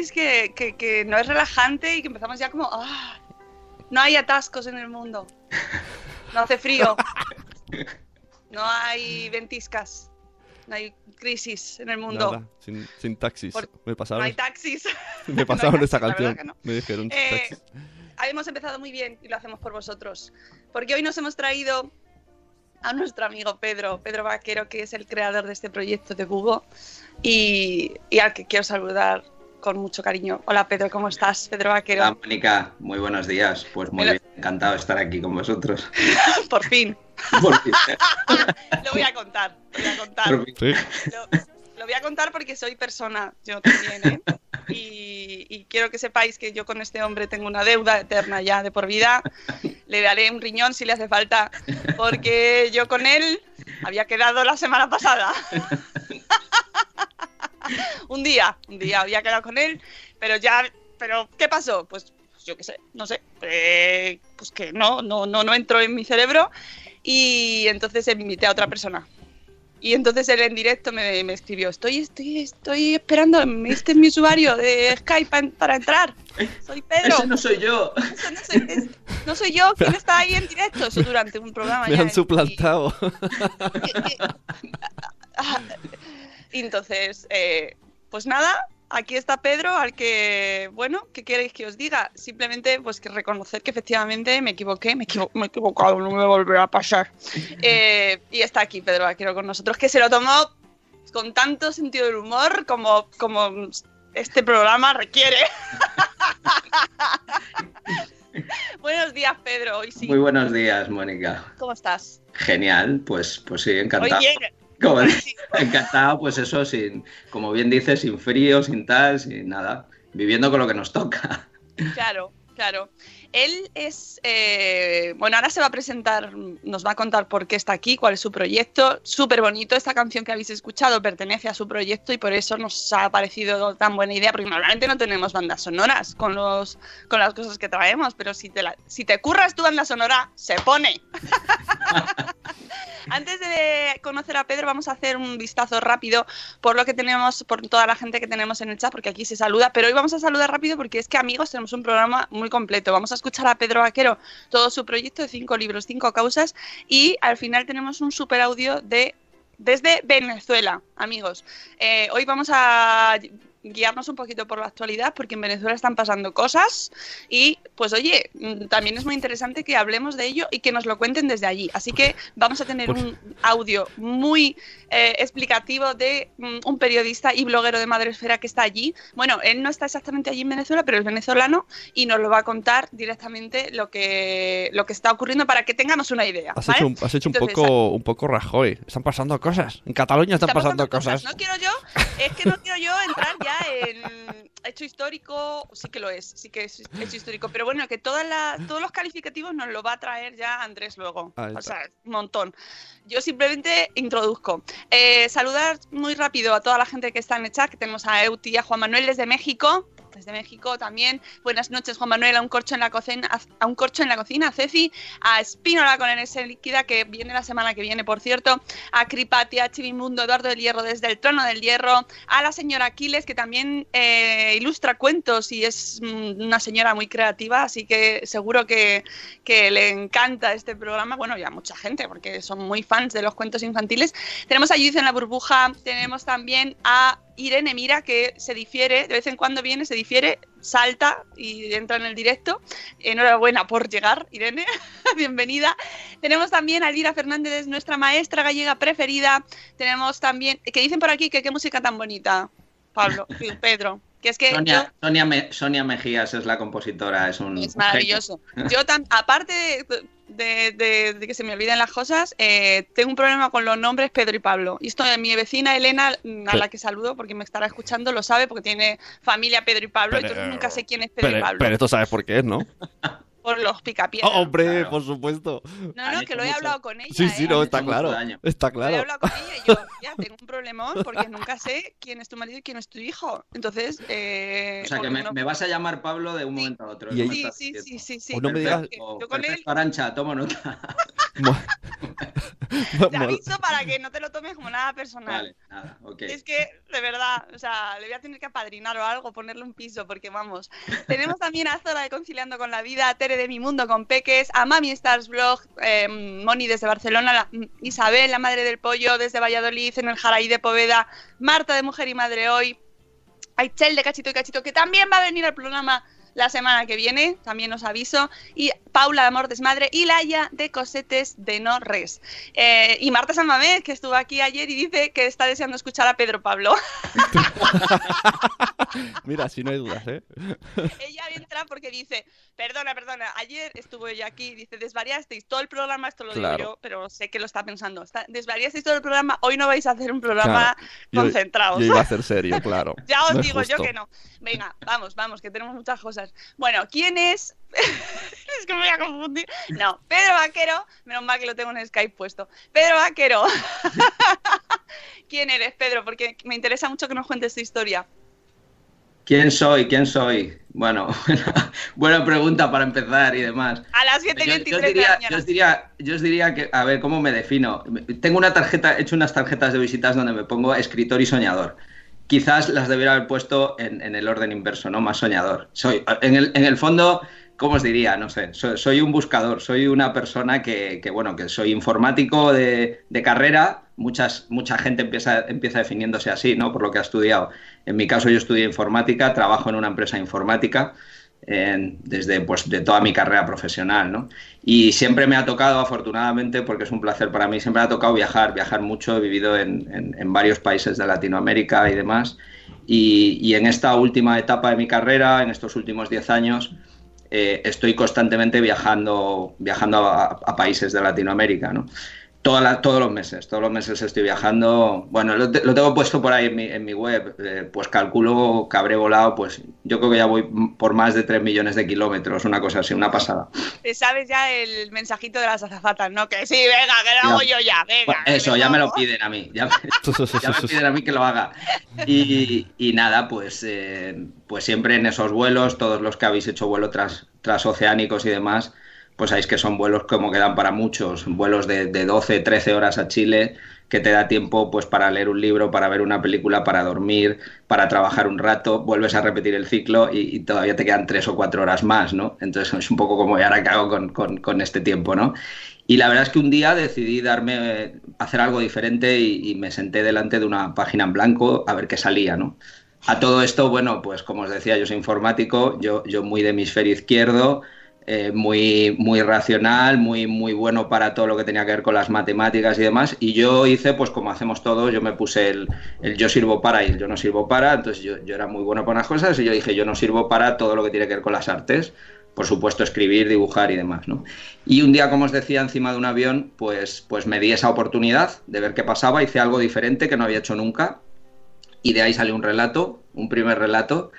No que, que- que no es relajante y que empezamos ya como. ah, no hay atascos en el mundo. No hace frío. No hay ventiscas. No hay crisis en el mundo. Nada, sin, sin taxis. Por- Me No pasaron, hay taxis. me No pasaron hay esta canción. no. Me dijeron Eh, taxis. hemos empezado muy bien y lo hacemos por vosotros. Porque hoy nos hemos traído a nuestro amigo Pedro, Pedro Vaquero, que es el creador de este proyecto de Google y, y al que quiero saludar con mucho cariño. Hola Pedro, ¿cómo estás? Pedro Vaquero. Hola Mónica, muy buenos días. Pues muy bien, encantado de estar aquí con vosotros. Por fin. Por fin. Lo voy a contar. Lo voy a contar. Por fin. Sí. Lo, lo voy a contar porque soy persona, yo también, ¿eh? Y, y quiero que sepáis que yo con este hombre tengo una deuda eterna ya de por vida. Le daré un riñón si le hace falta, porque yo con él había quedado la semana pasada. un día, un día había quedado con él, pero ya, pero ¿qué pasó? Pues yo qué sé, no sé, eh, pues que no, no, no, no entró en mi cerebro y entonces invité a otra persona. Y entonces él en directo me, me escribió, estoy, estoy, estoy esperando, este es mi usuario de Skype pa- para entrar. Soy Pedro. Ese no soy yo. Eso no soy, es- no soy yo quien está ahí en directo. Eso durante un programa. Me ya han suplantado. Y entonces, eh, pues nada, aquí está Pedro, al que, bueno, ¿qué queréis que os diga? Simplemente, pues que reconocer que efectivamente me equivoqué, me, equivo- me he equivocado, no me volverá a pasar. Eh, y está aquí Pedro Vaquero con nosotros, que se lo tomó con tanto sentido del humor como, como este programa requiere. Buenos días, Pedro, hoy sí. Muy buenos días, Mónica. ¿Cómo estás? Genial, pues, pues sí, encantado. Oye, Como encantado, pues eso, sin, como bien dices, sin frío, sin tal, sin nada, viviendo con lo que nos toca. Claro, claro. Él es, eh, bueno, ahora se va a presentar, nos va a contar por qué está aquí, cuál es su proyecto. Súper bonito, esta canción que habéis escuchado pertenece a su proyecto y por eso nos ha parecido tan buena idea, porque normalmente no tenemos bandas sonoras con, los, con las cosas que traemos, pero si te, la, si te curras tu banda sonora, se pone. Antes de conocer a Pedro, vamos a hacer un vistazo rápido por lo que tenemos, por toda la gente que tenemos en el chat, porque aquí se saluda, pero hoy vamos a saludar rápido porque es que, amigos, tenemos un programa muy completo. Vamos a escuchar a Pedro Vaquero, todo su proyecto de cinco libros, cinco causas, y al final tenemos un super audio de desde Venezuela, amigos. Eh, hoy vamos a guiarnos un poquito por la actualidad, porque en Venezuela están pasando cosas y pues oye, mm, también es muy interesante que hablemos de ello y que nos lo cuenten desde allí. Así que vamos a tener Pues- un audio muy eh, explicativo de mm, un periodista y bloguero de Madresfera que está allí. Bueno, él no está exactamente allí en Venezuela, pero es venezolano y nos lo va a contar directamente lo que, lo que está ocurriendo para que tengamos una idea. Has ¿vale? hecho un, has hecho un Entonces, poco, un poco Rajoy. Están pasando cosas. En Cataluña están Está pasando cosas. No quiero yo, es que no quiero yo entrar ya en hecho histórico, sí que lo es, sí que es hecho histórico, pero bueno, que todas las, todos los calificativos nos lo va a traer ya Andrés luego. O sea, un montón. Yo simplemente introduzco. Eh, saludar muy rápido a toda la gente que está en el chat, que tenemos a Euti y a Juan Manuel desde México. Desde México también. Buenas noches, Juan Manuel, a un corcho en la cocina, a un corcho en la cocina, a Ceci, a Espínola con NS líquida, que viene la semana que viene, por cierto, a Cripati, a Chivimundo, Eduardo del Hierro desde el trono del hierro, a la señora Aquiles, que también eh, ilustra cuentos y es mm, una señora muy creativa, así que seguro que, que le encanta este programa. Bueno, ya mucha gente, porque son muy fans de los cuentos infantiles. Tenemos a Judith en la burbuja, tenemos también a Irene Mira, que se difiere, de vez en cuando viene, se difiere, salta y entra en el directo. Enhorabuena por llegar, Irene, bienvenida. Tenemos también a Elvira Fernández, es nuestra maestra gallega preferida. Tenemos también, que dicen por aquí que qué música tan bonita, Pablo, Pedro. Que es que yo- Sonia, Sonia, Me- Sonia Mejías es la compositora, es un. es maravilloso. Yo, aparte de, de- de- que se me olviden las cosas, eh, tengo un problema con los nombres Pedro y Pablo. Y esto de mi vecina Elena, mm, a la que saludo porque me estará escuchando, lo sabe porque tiene familia Pedro y Pablo. Pero- entonces nunca sé quién es Pedro y Pablo. pero esto sabes por qué es, ¿no? Por los picapiedras. Oh, hombre, Claro. por supuesto. no, no, que lo he mucho. hablado con ella. Sí, sí, ¿eh? no, está claro. Está Lo he claro. hablado con ella y yo, ya, tengo un problemón porque nunca sé quién es tu marido y quién es tu hijo. Entonces, eh, O sea que me, no- me vas a llamar Pablo de un momento a otro. Y ¿no me Sí, sí, sí, sí, sí. O no me digas- Yo con él- Arancha, tomo nota. Mo- Te aviso para que no te lo tomes como nada personal. Vale, nada, ok. Es que, de verdad, o sea, le voy a tener que apadrinar o algo, ponerle un piso, porque vamos. Tenemos también a Zora de Conciliando con la Vida, a Tere de Mi Mundo con Peques, a Mami Stars Blog, eh, Moni desde Barcelona, la- Isabel, la madre del pollo, desde Valladolid, en el Jaraí de Poveda, Marta de Mujer y Madre Hoy, a Itzel de Cachito y Cachito, que también va a venir al programa la semana que viene, también os aviso, y Paula de Amor Desmadre y Laia de Cosetes de No Res. Eh, y Marta Samamés, que estuvo aquí ayer y dice que está deseando escuchar a Pedro Pablo. Mira, si no hay dudas, ¿eh? ella entra porque dice, perdona, perdona, ayer estuvo ella aquí, dice, desvariasteis todo el programa, esto lo Claro. digo yo, pero sé que lo está pensando, está- desvariasteis todo el programa, hoy no vais a hacer un programa Yo- concentrados. Yo iba a hacer serio, claro. Ya os No digo yo que no. Venga, vamos, vamos, que tenemos muchas cosas. Bueno, ¿quién es? es que me voy a confundir. No, Pedro Vaquero, menos mal que lo tengo en Skype puesto. Pedro Vaquero. ¿Quién eres, Pedro? Porque me interesa mucho que nos cuentes tu historia. ¿Quién soy? ¿Quién soy? Bueno, buena pregunta para empezar y demás. A las 7 y Yo, 23 yo os de la mañana. yo os diría, yo os diría que, a ver, ¿cómo me defino? Tengo una tarjeta, he hecho unas tarjetas de visitas donde me pongo escritor y soñador. Quizás las debería haber puesto en, en el orden inverso, ¿no? Más soñador. Soy, en el, en el fondo, ¿cómo os diría? No sé, soy, soy un buscador, soy una persona que, que, bueno, que soy informático de, de carrera. Muchas, mucha gente empieza, empieza definiéndose así, ¿no? Por lo que ha estudiado. En mi caso, yo estudié informática, trabajo en una empresa informática en- desde pues, de toda mi carrera profesional, ¿no? Y siempre me ha tocado, afortunadamente, porque es un placer para mí, siempre me ha tocado viajar, viajar mucho, he vivido en, en- en varios países de Latinoamérica y demás. Y, y en esta última etapa de mi carrera, en estos últimos 10 años, eh, estoy constantemente viajando, viajando a, a países de Latinoamérica, ¿no? Todos los meses, todos los meses estoy viajando. Bueno, lo, tengo puesto por ahí en mi, web, eh, pues calculo que habré volado, pues yo creo que ya voy por más de 3 millones de kilómetros, una cosa así, una pasada. Te sabes ya el mensajito de las azafatas, ¿no? Que sí, venga, que lo hago yo ya, venga. eso, ya me lo piden a mí, ya me, piden a mí que lo haga. Y, nada, pues, eh, pues siempre en esos vuelos, todos los que habéis hecho vuelo tras, transoceánicos y demás, pues sabéis que son vuelos como quedan para muchos, vuelos de, de 12, 13 horas a Chile, que te da tiempo pues para leer un libro, para ver una película, para dormir, para trabajar un rato, vuelves a repetir el ciclo y, todavía te quedan tres o cuatro horas más, ¿no? Entonces es un poco como, ¿y ahora qué hago con, este tiempo, ¿no? Y la verdad es que un día decidí darme, hacer algo diferente y, y, me senté delante de una página en blanco a ver qué salía, ¿no? A todo esto, bueno, pues como os decía, yo soy informático, yo, yo muy de hemisferio izquierdo, eh, muy, muy racional, muy, muy bueno para todo lo que tenía que ver con las matemáticas y demás. Y yo hice, pues como hacemos todos, yo me puse el, yo sirvo para y el yo no sirvo para. Entonces yo, yo, era muy bueno para unas cosas y yo dije yo no sirvo para todo lo que tiene que ver con las artes. Por supuesto, escribir, dibujar y demás, ¿no? Y un día, como os decía, encima de un avión, pues, pues me di esa oportunidad de ver qué pasaba, hice algo diferente que no había hecho nunca. Y de ahí salió un relato, un primer relato,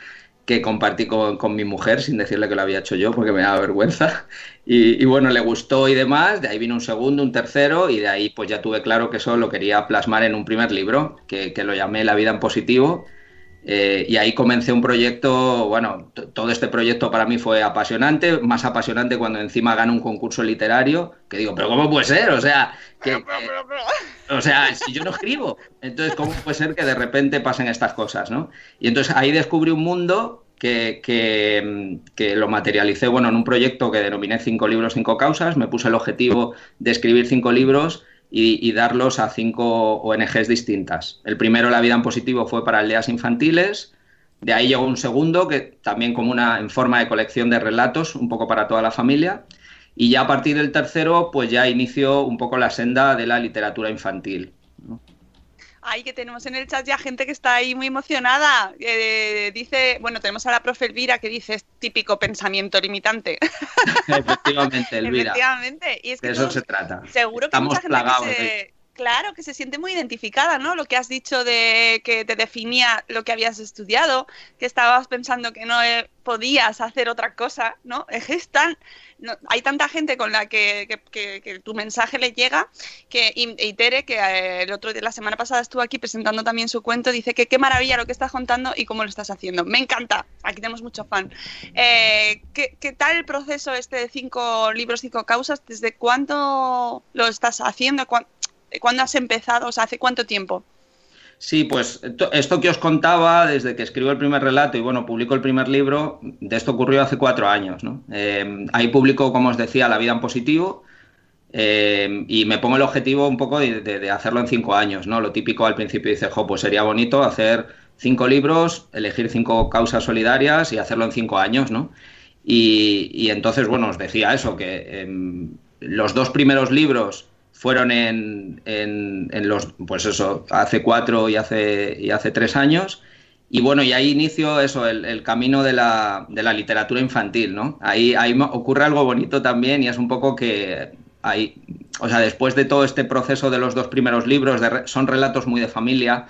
que compartí con, mi mujer sin decirle que lo había hecho yo porque me daba vergüenza. Y, bueno, le gustó y demás, de ahí vino un segundo, un tercero y de ahí pues ya tuve claro que eso lo quería plasmar en un primer libro, que, que lo llamé La vida en positivo eh, y ahí comencé un proyecto, bueno, todo este proyecto para mí fue apasionante, más apasionante cuando encima gano un concurso literario, que digo, pero ¿cómo puede ser? O sea, que, o sea, si yo no escribo, entonces ¿cómo puede ser que de repente pasen estas cosas, no? Y entonces ahí descubrí un mundo que, que, que, lo materialicé, bueno, en un proyecto que denominé Cinco libros, cinco causas, me puse el objetivo de escribir cinco libros y, darlos a cinco ONGs distintas. El primero, La Vida en Positivo, fue para aldeas infantiles. De ahí llegó un segundo, que también como una en forma de colección de relatos, un poco para toda la familia. Y ya a partir del tercero, pues ya inició un poco la senda de la literatura infantil. Ay, que tenemos en el chat ya gente que está ahí muy emocionada. Eh, dice, bueno, tenemos a la profe Elvira que dice, es típico pensamiento limitante. Efectivamente, Elvira. Efectivamente. Y es que de eso se trata. Seguro que Estamos mucha plagados. Claro, que se siente muy identificada, ¿no? Lo que has dicho de que te definía lo que habías estudiado, que estabas pensando que no eh, podías hacer otra cosa, ¿no? Es tan, hay tanta gente con la que, tu mensaje le llega que y, que eh, el otro la semana pasada estuvo aquí presentando también su cuento, dice que qué maravilla lo que estás contando y cómo lo estás haciendo. Me encanta, aquí tenemos mucho fan. Eh, ¿qué, ¿qué, tal el proceso este de cinco libros, cinco causas? ¿Desde cuándo lo estás haciendo? ¿Cuándo has empezado? O sea, ¿hace cuánto tiempo? Sí, pues esto que os contaba desde que escribo el primer relato y bueno, publico el primer libro, de esto ocurrió hace cuatro años. ¿no? Eh, ahí publico, como os decía, La vida en positivo eh, y me pongo el objetivo un poco de, hacerlo en cinco años. ¿no? Lo típico al principio dice, jo, pues sería bonito hacer cinco libros, elegir cinco causas solidarias y hacerlo en cinco años. ¿no? Y, entonces, bueno, os decía eso, que em, los dos primeros libros fueron en, en, los, pues eso, hace cuatro y hace, y hace tres años. Y bueno, y ahí inicio eso, el, camino de la, de la, literatura infantil, ¿no? Ahí, ahí ocurre algo bonito también y es un poco que ahí, o sea, después de todo este proceso de los dos primeros libros, son relatos muy de familia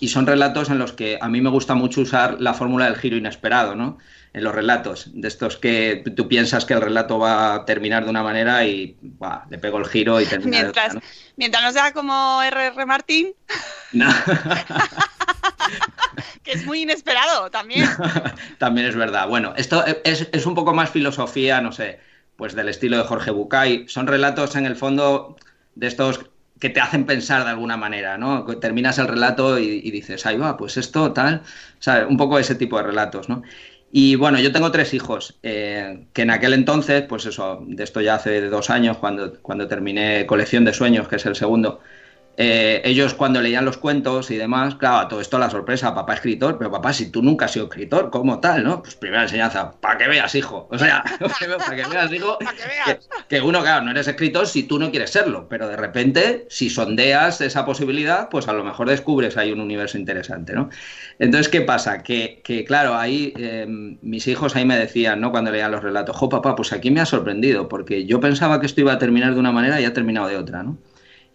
y son relatos en los que a mí me gusta mucho usar la fórmula del giro inesperado, ¿no? En los relatos, de estos que tú piensas que el relato va a terminar de una manera y le pego el giro y termina mientras, de otra, Mientras no sea como R.R. Martín. No. que es muy inesperado también. también es verdad. Bueno, esto es, es, un poco más filosofía, no sé, pues del estilo de Jorge Bucay. Son relatos en el fondo de estos que te hacen pensar de alguna manera, ¿no? Terminas el relato y, y dices, ahí va, pues esto, tal. Un poco ese tipo de relatos, ¿no? Y bueno, yo tengo tres hijos, eh, que en aquel entonces, pues eso, de esto ya hace dos años, cuando, cuando terminé Colección de Sueños, que es el segundo, eh, ellos cuando leían los cuentos y demás, claro, todo esto la sorpresa, papá escritor, pero papá, si tú nunca has sido escritor, ¿cómo tal, no? Pues primera enseñanza, para que veas, hijo. O sea, para que veas, hijo, que, uno, claro, no eres escritor si tú no quieres serlo, pero de repente, si sondeas esa posibilidad, pues a lo mejor descubres ahí un universo interesante, ¿no? Entonces, ¿qué pasa? Que, que claro, ahí em, mis hijos ahí me decían, ¿no? Cuando leían los relatos, jo, papá, pues aquí me ha sorprendido, porque yo pensaba que esto iba a terminar de una manera y ha terminado de otra, ¿no?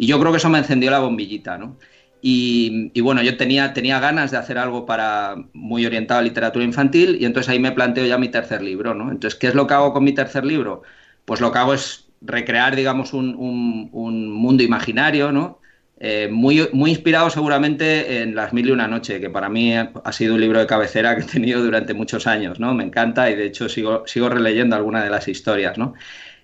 Y yo creo que eso me encendió la bombillita, ¿no? Y, bueno, yo tenía, tenía ganas de hacer algo para muy orientado a literatura infantil y entonces ahí me planteo ya mi tercer libro, ¿no? Entonces, ¿qué es lo que hago con mi tercer libro? Pues lo que hago es recrear, digamos, un, un, un mundo imaginario, ¿no? Eh, muy, muy inspirado seguramente en Las Mil y una Noche, que para mí ha sido un libro de cabecera que he tenido durante muchos años, ¿no? Me encanta y de hecho sigo, sigo releyendo alguna de las historias, ¿no?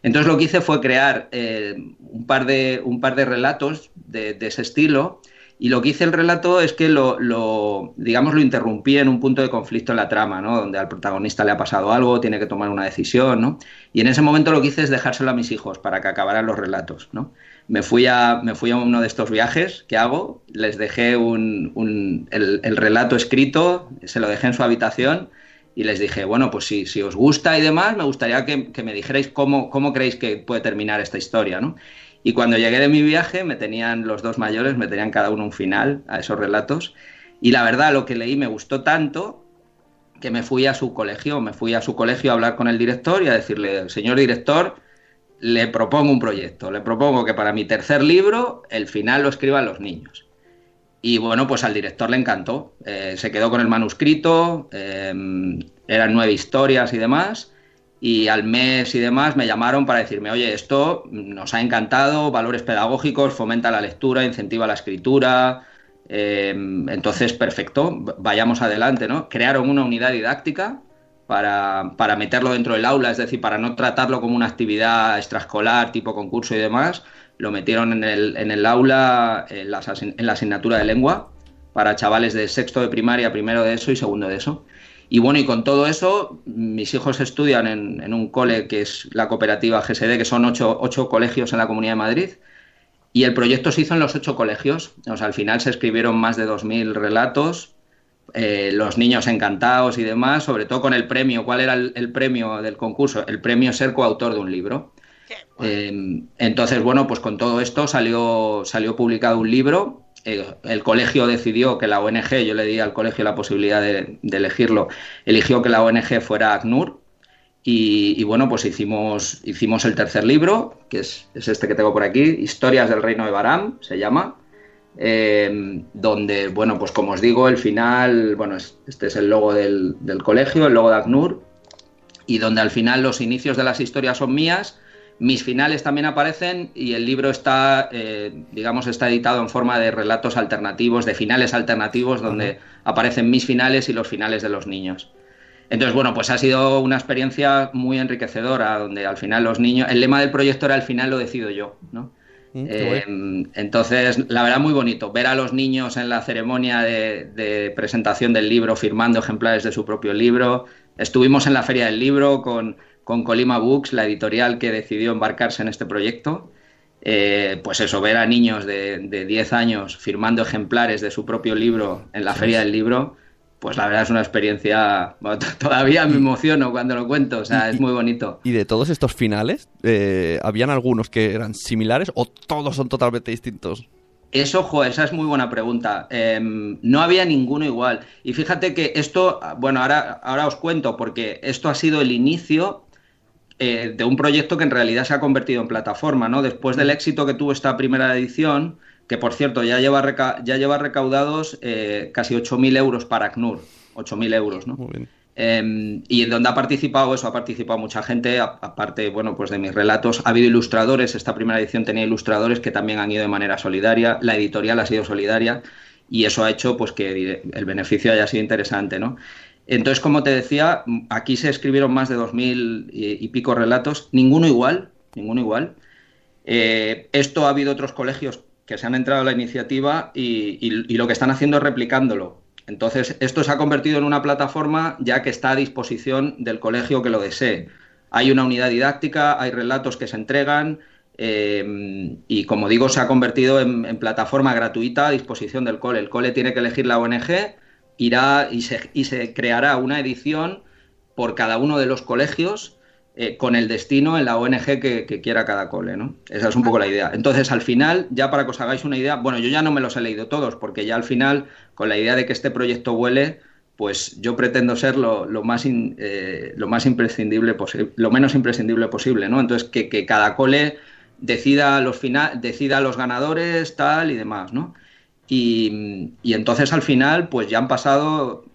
Entonces lo que hice fue crear eh, un, par de, un par de relatos de, ese estilo y lo que hice el relato es que lo, digamos, lo interrumpí en un punto de conflicto en la trama, ¿no? Donde al protagonista le ha pasado algo, tiene que tomar una decisión, ¿no? Y en ese momento lo que hice es dejárselo a mis hijos para que acabaran los relatos, ¿no? me fui a, me fui a uno de estos viajes que hago, les dejé un, un, el, relato escrito, se lo dejé en su habitación y les dije, bueno, pues si, si os gusta y demás, me gustaría que, que me dijerais cómo, cómo, creéis que puede terminar esta historia, ¿no? Y cuando llegué de mi viaje, me tenían los dos mayores, me tenían cada uno un final a esos relatos. Y la verdad, lo que leí me gustó tanto que me fui a su colegio, me fui a su colegio a hablar con el director y a decirle, señor director, le propongo un proyecto, le propongo que para mi tercer libro el final lo escriban los niños. Y bueno, pues al director le encantó, eh, se quedó con el manuscrito, eh, eran nueve historias y demás, y al mes y demás me llamaron para decirme, oye, esto nos ha encantado, valores pedagógicos, fomenta la lectura, incentiva la escritura, eh, entonces perfecto, vayamos adelante, ¿no? Crearon una unidad didáctica para, para, meterlo dentro del aula, es decir, para no tratarlo como una actividad extraescolar, tipo concurso y demás, lo metieron en el, en el aula, en la, asignatura de lengua, para chavales de sexto de primaria, primero de eso y segundo de eso. Y bueno, y con todo eso, mis hijos estudian en, en un cole que es la cooperativa GSD, que son ocho, ocho, colegios en la Comunidad de Madrid, y el proyecto se hizo en los ocho colegios. O sea, al final se escribieron más de 2.000 relatos, eh, los niños encantados y demás, sobre todo con el premio. ¿Cuál era el, el premio del concurso? El premio ser coautor de un libro. Eh, entonces, bueno, pues con todo esto salió, salió publicado un libro. Eh, el colegio decidió que la ONG, yo le di al colegio la posibilidad de, elegirlo, eligió que la ONG fuera ACNUR. Y, y, bueno, pues hicimos, hicimos el tercer libro, que es, es este que tengo por aquí, Historias del Reino de Baram, se llama. Eh, donde, bueno, pues como os digo, el final, bueno, este es el logo del, del, colegio, el logo de ACNUR, y donde al final los inicios de las historias son mías, mis finales también aparecen y el libro está, eh, digamos, está editado en forma de relatos alternativos, de finales alternativos, donde uh -huh. aparecen mis finales y los finales de los niños. Entonces, bueno, pues ha sido una experiencia muy enriquecedora, donde al final los niños, el lema del proyecto era al final lo decido yo, ¿no? Eh, entonces, la verdad, muy bonito ver a los niños en la ceremonia de, de, presentación del libro firmando ejemplares de su propio libro. Estuvimos en la Feria del Libro con, con Colima Books, la editorial que decidió embarcarse en este proyecto. Eh, pues eso, ver a niños de, de 10 años firmando ejemplares de su propio libro en la sí. Feria del Libro pues la verdad es una experiencia. Bueno, todavía me emociono cuando lo cuento, o sea, es muy bonito. ¿Y de todos estos finales, eh, habían algunos que eran similares o todos son totalmente distintos? Eso, jo, esa es muy buena pregunta. Eh, no había ninguno igual. Y fíjate que esto, bueno, ahora, ahora os cuento, porque esto ha sido el inicio eh, de un proyecto que en realidad se ha convertido en plataforma, ¿no? Después del éxito que tuvo esta primera edición que por cierto ya lleva, reca ya lleva recaudados eh, casi 8.000 euros para ACNUR, 8.000 euros, ¿no? Muy bien. Eh, y en donde ha participado eso, ha participado mucha gente, aparte, bueno, pues de mis relatos, ha habido ilustradores, esta primera edición tenía ilustradores que también han ido de manera solidaria, la editorial ha sido solidaria y eso ha hecho pues que el beneficio haya sido interesante, ¿no? Entonces, como te decía, aquí se escribieron más de 2.000 y, y pico relatos, ninguno igual, ninguno igual. Eh, esto ha habido otros colegios que se han entrado a la iniciativa y, lo que están haciendo es replicándolo. Entonces, esto se ha convertido en una plataforma ya que está a disposición del colegio que lo desee. Hay una unidad didáctica, hay relatos que se entregan eh, y, como digo, se ha convertido en, en, plataforma gratuita a disposición del cole. El cole tiene que elegir la ONG, irá y se, y se creará una edición por cada uno de los colegios eh, con el destino en la ONG que, quiera cada cole, ¿no? Esa es un poco la idea. Entonces, al final, ya para que os hagáis una idea, bueno, yo ya no me los he leído todos, porque ya al final, con la idea de que este proyecto vuele, pues yo pretendo ser lo, más, in, eh, lo más imprescindible posible, lo menos imprescindible posible, ¿no? Entonces, que, que cada cole decida los, decida los ganadores, tal y demás, ¿no? Y, y entonces al final, pues ya han pasado,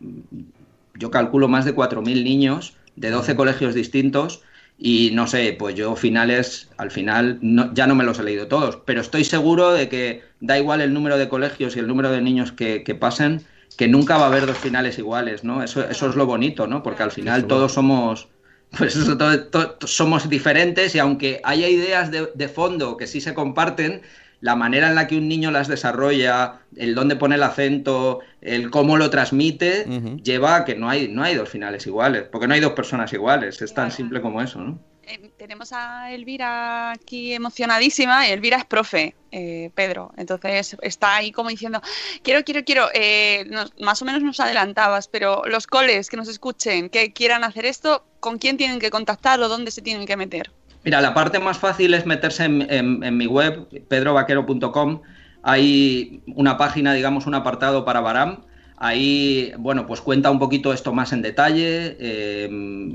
yo calculo, más de 4.000 niños de 12 colegios distintos y no sé, pues yo finales, al final no, ya no me los he leído todos, pero estoy seguro de que da igual el número de colegios y el número de niños que, que pasen, que nunca va a haber dos finales iguales, ¿no? Eso, eso es lo bonito, ¿no? Porque al final todos somos, pues eso, todo- todo- somos diferentes y aunque haya ideas de, de fondo que sí se comparten, la manera en la que un niño las desarrolla, el dónde pone el acento, el cómo lo transmite, lleva a que no hay, no hay dos finales iguales, porque no hay dos personas iguales, es tan simple como eso, ¿no? Eh, tenemos a Elvira aquí emocionadísima. y Elvira es profe, eh, Pedro. Entonces está ahí como diciendo, quiero, quiero, quiero. Eh, nos- más o menos nos adelantabas, pero los coles que nos escuchen, que quieran hacer esto, ¿con quién tienen que contactar o dónde se tienen que meter? Mira, la parte más fácil es meterse en, mi web, pedrovaquero.com. Hay una página, digamos, un apartado para Baram. Ahí, bueno, pues cuenta un poquito esto más en detalle eh,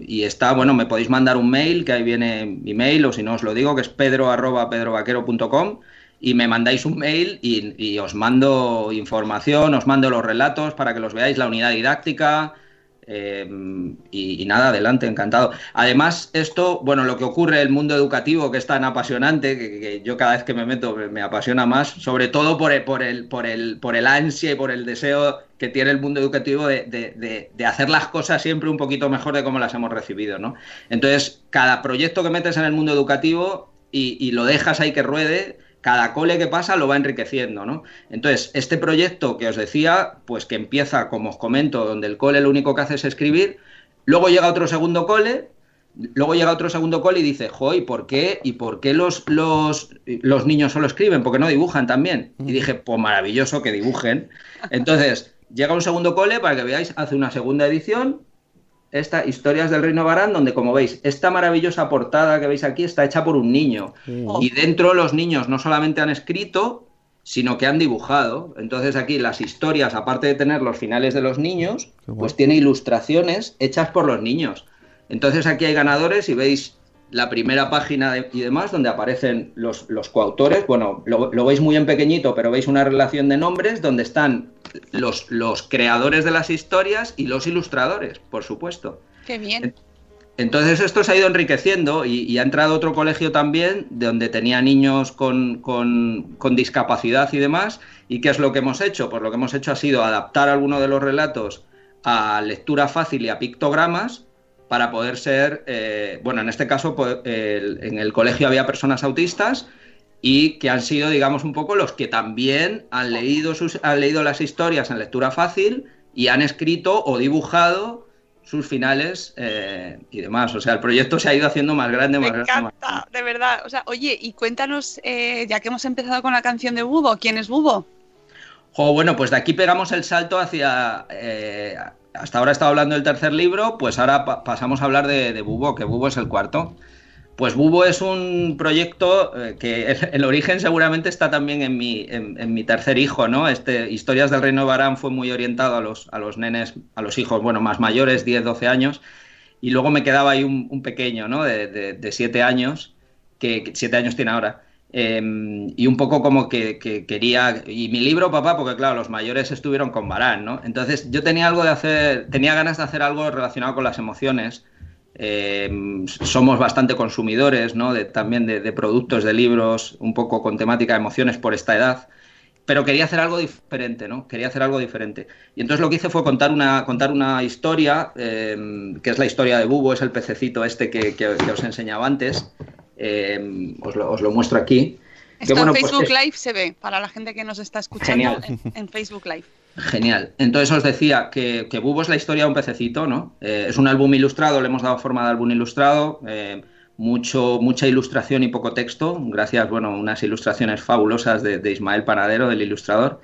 y está, bueno, me podéis mandar un mail, que ahí viene mi mail, o si no os lo digo, que es pedro arroba pedrovaquero.com y me mandáis un mail y os mando información, os mando los relatos para que los veáis, la unidad didáctica, y, nada, adelante, encantado. Además, esto, bueno, lo que ocurre en el mundo educativo, que es tan apasionante, que, yo cada vez que me meto me, me apasiona más, sobre todo por el, por, el, por, el, por el ansia y por el deseo que tiene el mundo educativo de, de- de- de hacer las cosas siempre un poquito mejor de cómo las hemos recibido, ¿no? Entonces, cada proyecto que metes en el mundo educativo y, y lo dejas ahí que ruede, cada cole que pasa lo va enriqueciendo, ¿no? Entonces, este proyecto que os decía, pues que empieza, como os comento, donde el cole lo único que hace es escribir, luego llega otro segundo cole, luego llega otro segundo cole y dice, jo, ¿y por qué, y por qué los, los, los niños solo escriben? ¿Por qué no dibujan también? Y dije, pues maravilloso que dibujen. Entonces, llega un segundo cole, para que veáis, hace una segunda edición, esta Historias del Reino Barán, donde como veis, esta maravillosa portada que veis aquí está hecha por un niño. Mm. Y dentro los niños no solamente han escrito, sino que han dibujado. Entonces aquí las historias, aparte de tener los finales de los niños, pues tiene ilustraciones hechas por los niños. Entonces aquí hay ganadores y veis la primera página de- y demás donde aparecen los, los coautores. Bueno, lo, lo veis muy en pequeñito, pero veis una relación de nombres donde están los, los creadores de las historias y los ilustradores, por supuesto. Qué bien. Entonces esto se ha ido enriqueciendo y, y ha entrado otro colegio también de donde tenía niños con, con- con discapacidad y demás. ¿Y qué es lo que hemos hecho? Pues lo que hemos hecho ha sido adaptar alguno de los relatos a lectura fácil y a pictogramas para poder ser, eh, bueno, en este caso el- en el colegio había personas autistas y que han sido, digamos, un poco los que también han leído, sus, han leído las historias en lectura fácil y han escrito o dibujado sus finales eh, y demás. O sea, el proyecto se ha ido haciendo más grande, más Me grande. más encanta, de verdad. O sea, oye, y cuéntanos, eh, ya que hemos empezado con la canción de Bubo, ¿quién es Bubo? Jo, bueno, pues de aquí pegamos el salto hacia. eh, hasta ahora he estado hablando del tercer libro, pues ahora pa- pasamos a hablar de, Bubo, que Bubo es el cuarto. Pues Bubo es un proyecto eh, que el, origen seguramente está también en mi, en, mi tercer hijo, ¿no? Este, Historias del Reino de Barán fue muy orientado a los, a los nenes, a los hijos, bueno, más mayores, 10, 12 años, y luego me quedaba ahí un, pequeño, ¿no? De, de, de 7 años, que 7 años tiene ahora. Eh, y un poco como que, que quería. Y mi libro, papá, porque claro, los mayores estuvieron con Barán, ¿no? Entonces yo tenía algo de hacer, tenía ganas de hacer algo relacionado con las emociones. Eh, somos bastante consumidores, ¿no? También de, productos, de libros, un poco con temática de emociones por esta edad. Pero quería hacer algo diferente, ¿no? Quería hacer algo diferente. Y entonces lo que hice fue contar una, contar una historia, eh, que es la historia de Bubo, es el pececito este que, que- que os enseñaba antes. Eh, os, lo, os lo muestro aquí. Que, Esto bueno, en pues Facebook es- Live se ve, para la gente que nos está escuchando Genial. en, en Facebook Live. Genial. Entonces os decía que, que Bubo es la historia de un pececito, ¿no? Eh, es un álbum ilustrado, le hemos dado forma de álbum ilustrado, eh, mucho, mucha ilustración y poco texto, gracias, bueno, unas ilustraciones fabulosas de, de Ismael Panadero, del ilustrador.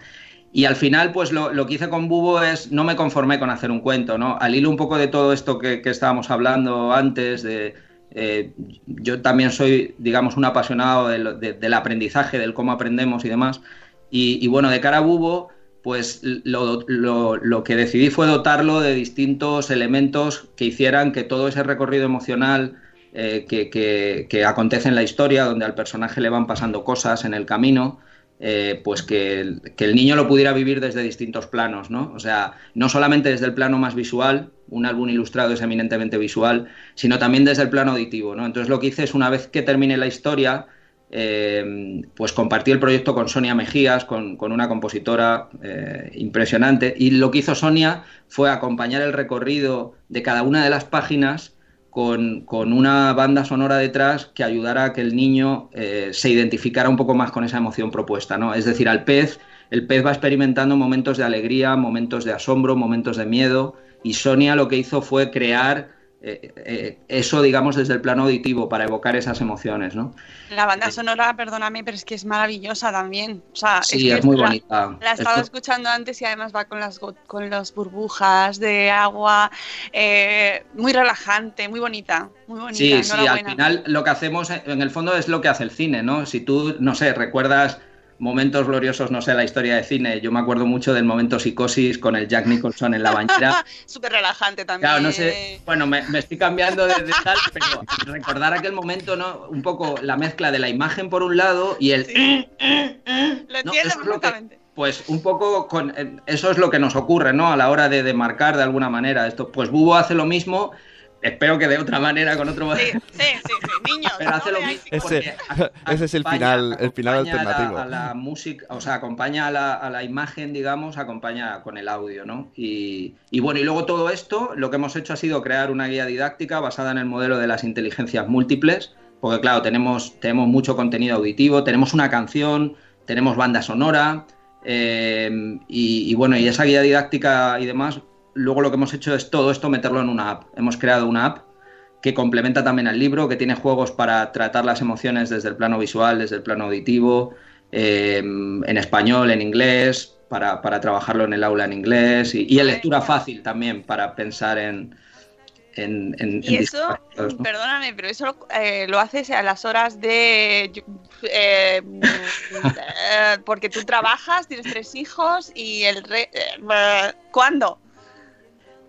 Y al final, pues lo, lo que hice con Bubo es, no me conformé con hacer un cuento, ¿no? Al hilo un poco de todo esto que, que estábamos hablando antes, de, eh, yo también soy, digamos, un apasionado del, de- del aprendizaje, del cómo aprendemos y demás. Y, bueno, de cara a Bubo, pues lo, lo- lo que decidí fue dotarlo de distintos elementos que hicieran que todo ese recorrido emocional eh, que, que acontece en la historia, donde al personaje le van pasando cosas en el camino. Eh, pues que el, que el, niño lo pudiera vivir desde distintos planos, ¿no? O sea, no solamente desde el plano más visual, un álbum ilustrado es eminentemente visual, sino también desde el plano auditivo, ¿no? Entonces lo que hice es, una vez que termine la historia, eh, pues compartí el proyecto con Sonia Mejías, con, con una compositora eh, impresionante, y lo que hizo Sonia fue acompañar el recorrido de cada una de las páginas con, una banda sonora detrás que ayudara a que el niño eh, se identificara un poco más con esa emoción propuesta, ¿no? Es decir, al pez, el pez va experimentando momentos de alegría, momentos de asombro, momentos de miedo, y Sonia lo que hizo fue crear eh, eh, eso, digamos, desde el plano auditivo para evocar esas emociones, ¿no? La banda sonora, perdóname, pero es que es maravillosa también. O sea, sí, es, es muy la, bonita. La he estado Es- escuchando antes y además va con las con las burbujas de agua, eh, muy relajante, muy bonita, muy bonita. Sí, sí, al final lo que hacemos, eh, en el fondo, es lo que hace el cine, ¿no? Si tú, no sé, recuerdas momentos gloriosos, no sé, la historia de cine, yo me acuerdo mucho del momento psicosis con el Jack Nicholson en la bañera. Súper relajante también. Claro, no sé, bueno, me, me estoy cambiando de, de tal, pero recordar aquel momento, ¿no? Un poco la mezcla de la imagen por un lado y el... Lo entiendo eso es lo que- perfectamente. Pues un poco con eh, eso es lo que nos ocurre, ¿no? A la hora de, de marcar de alguna manera esto. Pues Bubo hace lo mismo, espero que de otra manera, con otro... Sí, sí, sí, sí, niños. Pero no hace lo veáis mismo Ese, ese es el final, el final acompaña a la- alternativo. A la, música, o sea, acompaña a la, a la imagen, digamos, acompaña con el audio, ¿no? Y, y bueno, y luego todo esto, lo que hemos hecho ha sido crear una guía didáctica basada en el modelo de las inteligencias múltiples, porque claro, tenemos, tenemos mucho contenido auditivo, tenemos una canción, tenemos banda sonora, eh, y, y bueno, y esa guía didáctica y demás, luego lo que hemos hecho es todo esto meterlo en una app. Hemos creado una app que complementa también al libro, que tiene juegos para tratar las emociones desde el plano visual, desde el plano auditivo, eh, en español, en inglés, para, para trabajarlo en el aula en inglés y, y en lectura fácil también para pensar en... en, en- Y en eso, perdóname, pero eso eh, lo haces a las horas de... eh, eh, porque tú trabajas, tienes tres hijos y el... Re, eh, ¿Cuándo?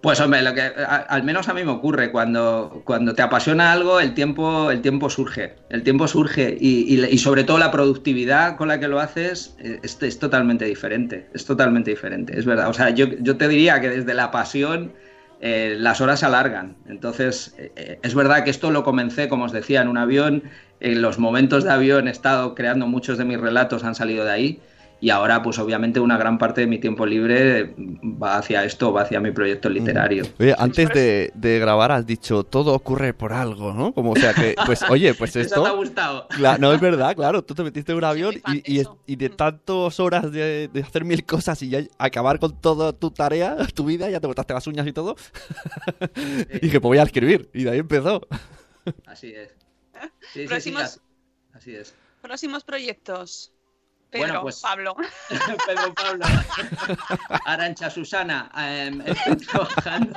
Pues hombre, lo que al menos a mí me ocurre cuando, cuando te apasiona algo, el tiempo, el tiempo surge, el tiempo surge y, y- sobre todo la productividad con la que lo haces eh, es, es totalmente diferente, es totalmente diferente, es verdad. O sea, yo, yo te diría que desde la pasión eh, las horas se alargan. Entonces, eh, es verdad que esto lo comencé, como os decía, en un avión. En los momentos de avión he estado creando muchos de mis relatos, han salido de ahí. Y ahora, pues obviamente, una gran parte de mi tiempo libre va hacia esto, va hacia mi proyecto literario. Oye, antes de, de grabar has dicho, todo ocurre por algo, ¿no? Como, o sea, que, pues, oye, pues Eso te ha esto... gustado. No, es verdad, claro, tú te metiste en un avión y, y, de tantas horas de, de hacer mil cosas y ya acabar con toda tu tarea, tu vida, ya te botaste las uñas y todo. y dije, pues voy a escribir. Y de ahí empezó. Así es. Sí, sí, sí, Próximos- así es. Próximos proyectos. Pedro, Bueno, pues- Pablo. Pedro Pablo. Arancha Susana, em, estoy trabajando.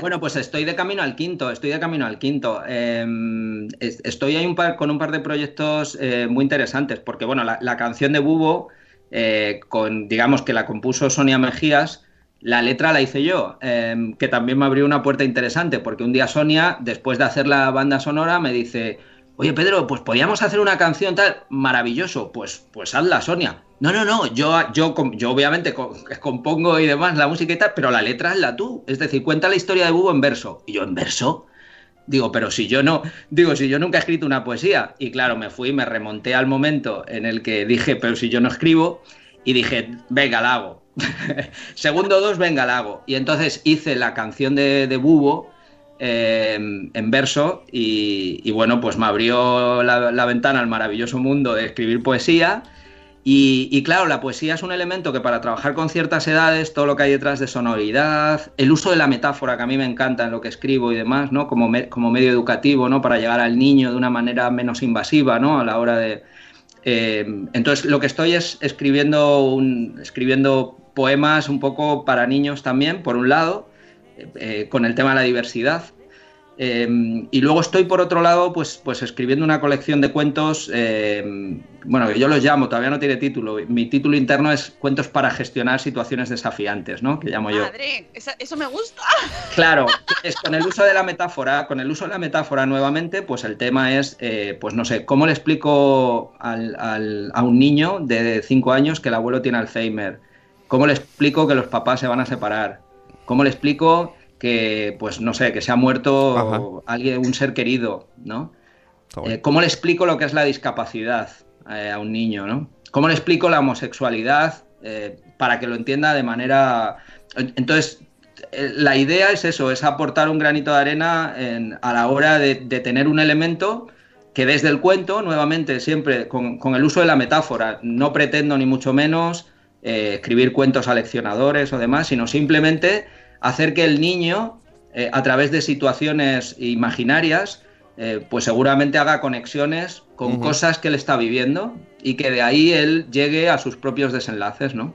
Bueno, pues estoy de camino al quinto, estoy de camino al quinto. Em, es- estoy ahí un par- con un par de proyectos eh, muy interesantes, porque bueno, la, la canción de Bubo, eh, con, digamos que la compuso Sonia Mejías, la letra la hice yo, em, que también me abrió una puerta interesante, porque un día Sonia, después de hacer la banda sonora, me dice, oye Pedro, pues podíamos hacer una canción tal, maravilloso, pues, pues hazla Sonia. No, no, no, yo, yo, obviamente co- compongo y demás la música y tal, pero la letra hazla tú, es decir, cuenta la historia de Bubo en verso. Y yo, ¿en verso? Digo, pero si yo no, digo, si yo nunca he escrito una poesía. Y claro, me fui, me remonté al momento en el que dije, pero si yo no escribo, y dije, venga, la hago. Segundo dos, venga, la hago. Y entonces hice la canción de, de Bubo eh, en verso y, bueno, pues me abrió la, ventana al maravilloso mundo de escribir poesía. Y, claro, la poesía es un elemento que para trabajar con ciertas edades, todo lo que hay detrás de sonoridad, el uso de la metáfora que a mí me encanta en lo que escribo y demás, ¿no? Como, como medio educativo, ¿no? Para llegar al niño de una manera menos invasiva, ¿no? A la hora de... eh, entonces, lo que estoy es escribiendo, un, escribiendo poemas un poco para niños también, por un lado, eh, con el tema de la diversidad. Em, y luego estoy por otro lado, pues, pues escribiendo una colección de cuentos, em, bueno, que yo los llamo, todavía no tiene título. Mi título interno es Cuentos para gestionar situaciones desafiantes, ¿no? Que llamo yo. Madre, eso me gusta. Claro, es con el uso de la metáfora, con el uso de la metáfora nuevamente, pues el tema es, eh, pues no sé, ¿cómo le explico a un niño de 5 años que el abuelo tiene Alzheimer? ¿Cómo le explico que los papás se van a separar? ¿Cómo le explico que, pues no sé, que se ha muerto alguien, un ser querido, ¿no? Eh, ¿Cómo le explico lo que es la discapacidad eh, a un niño, ¿no? ¿Cómo le explico la homosexualidad eh, para que lo entienda de manera... Entonces, la idea es eso, es aportar un granito de arena a la hora de, tener un elemento que desde el cuento, nuevamente, siempre con, con, el uso de la metáfora, no pretendo ni mucho menos escribir cuentos aleccionadores o demás, sino simplemente hacer que el niño, eh, a través de situaciones imaginarias, eh, pues seguramente haga conexiones con cosas que él está viviendo y que de ahí él llegue a sus propios desenlaces, ¿no?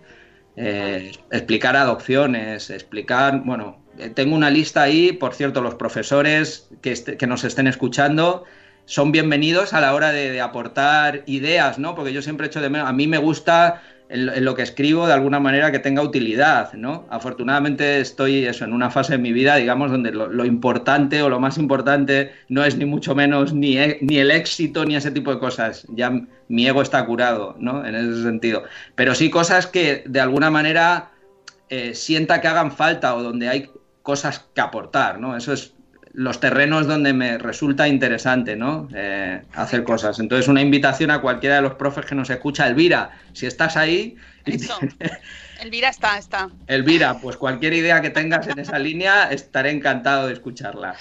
Eh, explicar adopciones, explicar, bueno, tengo una lista ahí, por cierto, los profesores que, que nos estén escuchando son bienvenidos a la hora de, de, aportar ideas, ¿no? Porque yo siempre he hecho de menos, a mí me gusta en, lo que escribo de alguna manera que tenga utilidad, ¿no? Afortunadamente estoy eso, en una fase de mi vida, digamos, donde lo, importante o lo más importante no es ni mucho menos ni, e, ni el éxito ni ese tipo de cosas. Ya mi ego está curado, ¿no? En ese sentido. Pero sí cosas que de alguna manera eh, sienta que hagan falta o donde hay cosas que aportar, ¿no? Eso es los terrenos donde me resulta interesante, ¿no? Eh, hacer cosas. Entonces, una invitación a cualquiera de los profes que nos escucha, Elvira, si estás ahí. Elvira está, está. Elvira, pues cualquier idea que tengas en esa línea, estaré encantado de escucharla.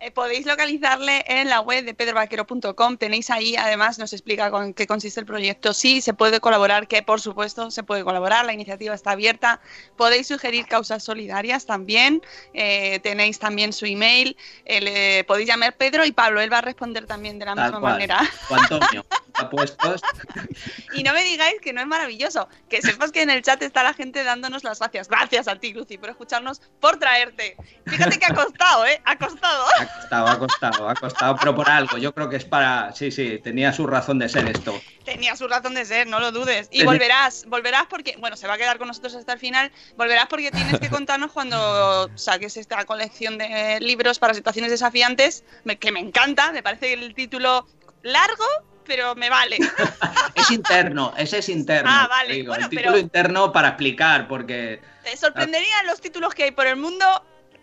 Eh, podéis localizarle en la web de pedrovaquero.com. Tenéis ahí, además, nos explica con qué consiste el proyecto. Sí, se puede colaborar, que por supuesto se puede colaborar. La iniciativa está abierta. Podéis sugerir causas solidarias también. Eh, tenéis también su email. Eh, podéis llamar Pedro y Pablo. Él va a responder también de la misma manera. Antonio, apuestos. y no me digáis que no es maravilloso. Que sepas que en el chat está la gente dándonos las gracias. Gracias a ti, Lucy, por escucharnos, por traerte. Fíjate que ha costado, ¿eh? Ha costado ha costado, ha costado, ha costado, pero por algo. Yo creo que es para. Sí, sí, tenía su razón de ser esto. Tenía su razón de ser, no lo dudes. Y volverás, volverás porque. Bueno, se va a quedar con nosotros hasta el final. Volverás porque tienes que contarnos cuando saques esta colección de libros para situaciones desafiantes, que me encanta. Me parece el título largo, pero me vale. es interno, ese es interno. Ah, vale. el título interno para explicar, porque. Te sorprenderían los títulos que hay por el mundo